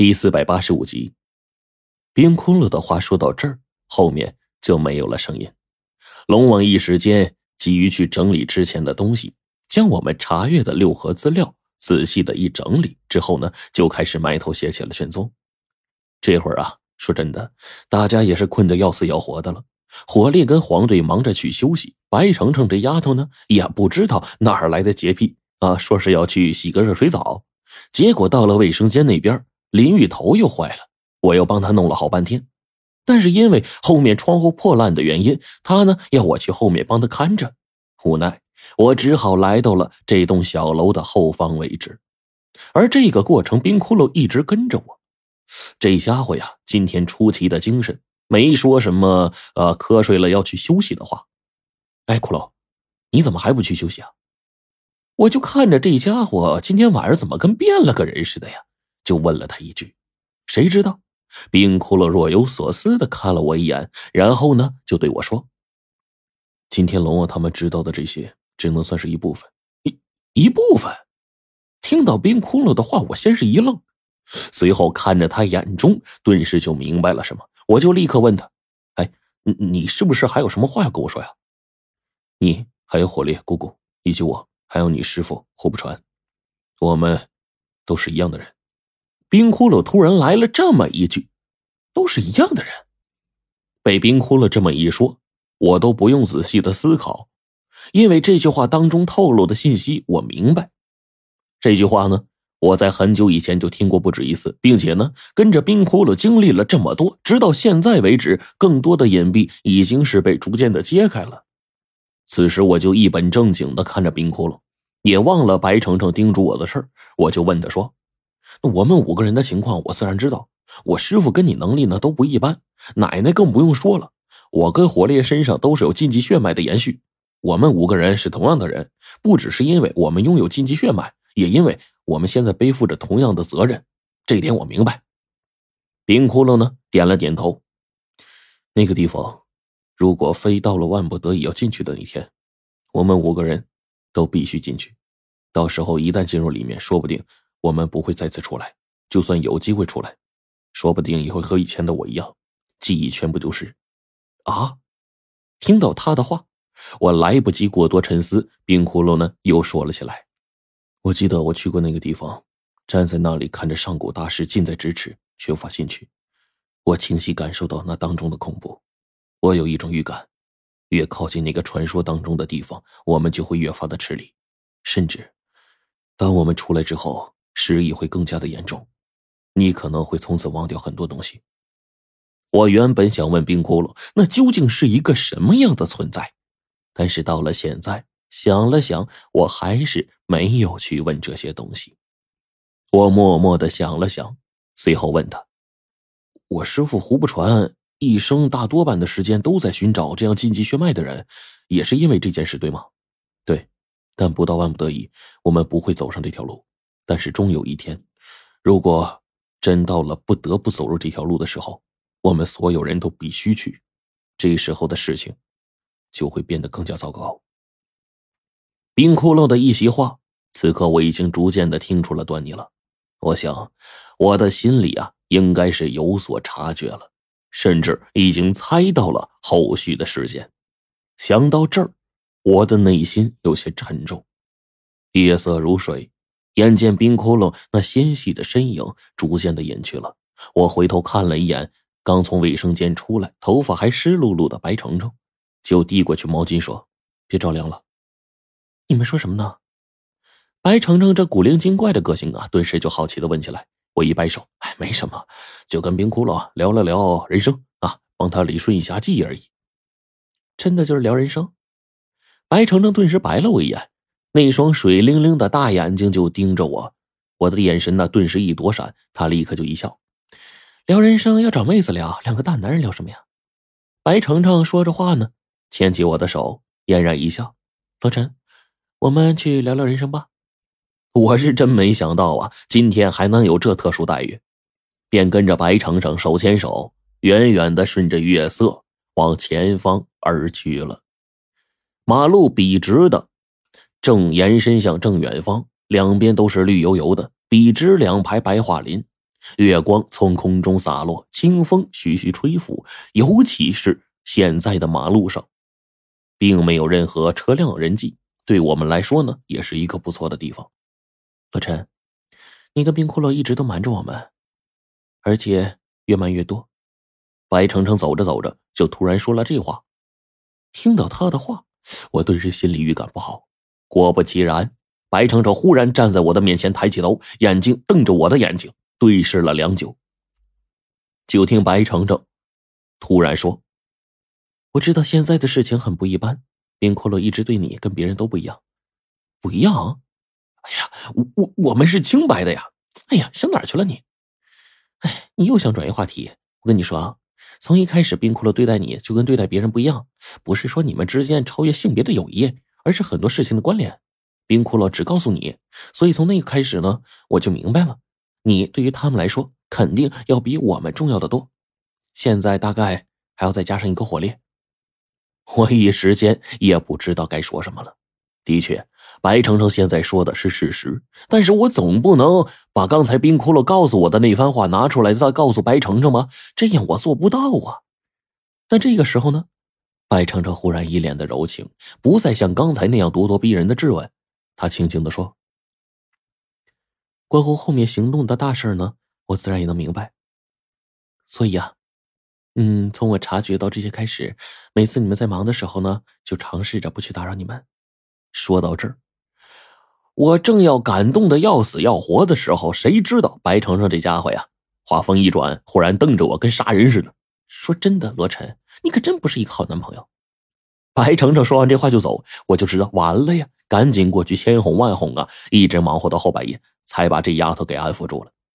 第四百八十五集，冰窟窿的话说到这儿，后面就没有了声音。龙王一时间急于去整理之前的东西，将我们查阅的六合资料仔细的一整理之后呢，就开始埋头写起了卷宗。这会儿啊，说真的，大家也是困得要死要活的了。火烈跟黄队忙着去休息，白程程这丫头呢，也不知道哪儿来的洁癖啊，说是要去洗个热水澡，结果到了卫生间那边。淋浴头又坏了，我又帮他弄了好半天，但是因为后面窗户破烂的原因，他呢要我去后面帮他看着，无奈我只好来到了这栋小楼的后方位置，而这个过程，冰窟窿一直跟着我。这家伙呀，今天出奇的精神，没说什么呃瞌睡了要去休息的话。哎，骷髅，你怎么还不去休息啊？我就看着这家伙今天晚上怎么跟变了个人似的呀。就问了他一句，谁知道？冰窟窿若有所思的看了我一眼，然后呢，就对我说：“今天龙王他们知道的这些，只能算是一部分，一一部分。”听到冰窟窿的话，我先是一愣，随后看着他眼中，顿时就明白了什么。我就立刻问他：“哎，你你是不是还有什么话要跟我说呀？你还有火烈姑姑，以及我，还有你师傅胡不传，我们都是一样的人。”冰窟窿突然来了这么一句：“都是一样的人。”被冰窟窿这么一说，我都不用仔细的思考，因为这句话当中透露的信息我明白。这句话呢，我在很久以前就听过不止一次，并且呢，跟着冰窟窿经历了这么多，直到现在为止，更多的隐蔽已经是被逐渐的揭开了。此时，我就一本正经的看着冰窟窿，也忘了白程程叮嘱我的事儿，我就问他说。我们五个人的情况，我自然知道。我师傅跟你能力呢都不一般，奶奶更不用说了。我跟火烈身上都是有禁忌血脉的延续。我们五个人是同样的人，不只是因为我们拥有禁忌血脉，也因为我们现在背负着同样的责任。这点我明白。冰窟窿呢点了点头。那个地方，如果非到了万不得已要进去的那天，我们五个人都必须进去。到时候一旦进入里面，说不定。我们不会再次出来，就算有机会出来，说不定也会和以前的我一样，记忆全部丢失。啊！听到他的话，我来不及过多沉思，冰窟窿呢又说了起来。我记得我去过那个地方，站在那里看着上古大师近在咫尺，却无法进去。我清晰感受到那当中的恐怖。我有一种预感，越靠近那个传说当中的地方，我们就会越发的吃力，甚至当我们出来之后。失忆会更加的严重，你可能会从此忘掉很多东西。我原本想问冰窟窿，那究竟是一个什么样的存在？但是到了现在，想了想，我还是没有去问这些东西。我默默的想了想，随后问他：“我师傅胡不传一生大多半的时间都在寻找这样禁忌血脉的人，也是因为这件事，对吗？”“对，但不到万不得已，我们不会走上这条路。”但是终有一天，如果真到了不得不走入这条路的时候，我们所有人都必须去。这时候的事情就会变得更加糟糕。冰窟窿的一席话，此刻我已经逐渐的听出了端倪了。我想，我的心里啊，应该是有所察觉了，甚至已经猜到了后续的事件。想到这儿，我的内心有些沉重。夜色如水。眼见冰窟窿那纤细的身影逐渐的隐去了，我回头看了一眼刚从卫生间出来、头发还湿漉漉的白程程，就递过去毛巾说：“别着凉了。”你们说什么呢？白程程这古灵精怪的个性啊，顿时就好奇的问起来。我一摆手：“哎，没什么，就跟冰窟窿聊了聊人生啊，帮他理顺一下记忆而已。”真的就是聊人生？白程程顿时白了我一眼。那双水灵灵的大眼睛就盯着我，我的眼神呢顿时一躲闪，他立刻就一笑：“聊人生要找妹子聊，两个大男人聊什么呀？”白程程说着话呢，牵起我的手，嫣然一笑：“罗晨，我们去聊聊人生吧。”我是真没想到啊，今天还能有这特殊待遇，便跟着白程程手牵手，远远的顺着月色往前方而去了。马路笔直的。正延伸向正远方，两边都是绿油油的，笔直两排白桦林。月光从空中洒落，清风徐徐吹拂。尤其是现在的马路上，并没有任何车辆人迹，对我们来说呢，也是一个不错的地方。老陈，你跟冰骷髅一直都瞒着我们，而且越瞒越多。白程程走着走着，就突然说了这话。听到他的话，我顿时心里预感不好。果不其然。白程程忽然站在我的面前，抬起头，眼睛瞪着我的眼睛，对视了良久。就听白程程突然说：“我知道现在的事情很不一般，冰骷髅一直对你跟别人都不一样，不一样。哎呀，我我我们是清白的呀！哎呀，想哪去了你？哎，你又想转移话题？我跟你说啊，从一开始冰骷髅对待你就跟对待别人不一样，不是说你们之间超越性别的友谊，而是很多事情的关联。”冰骷髅只告诉你，所以从那个开始呢，我就明白了，你对于他们来说肯定要比我们重要的多。现在大概还要再加上一个火烈，我一时间也不知道该说什么了。的确，白程程现在说的是事实，但是我总不能把刚才冰骷髅告诉我的那番话拿出来再告诉白程程吗？这样我做不到啊。但这个时候呢，白程程忽然一脸的柔情，不再像刚才那样咄咄逼人的质问。他轻轻的说：“关乎后面行动的大事呢，我自然也能明白。所以啊，嗯，从我察觉到这些开始，每次你们在忙的时候呢，就尝试着不去打扰你们。”说到这儿，我正要感动的要死要活的时候，谁知道白程程这家伙呀，话锋一转，忽然瞪着我，跟杀人似的。说真的，罗晨，你可真不是一个好男朋友。白程程说完这话就走，我就知道完了呀。赶紧过去，千哄万哄啊！一直忙活到后半夜，才把这丫头给安抚住了。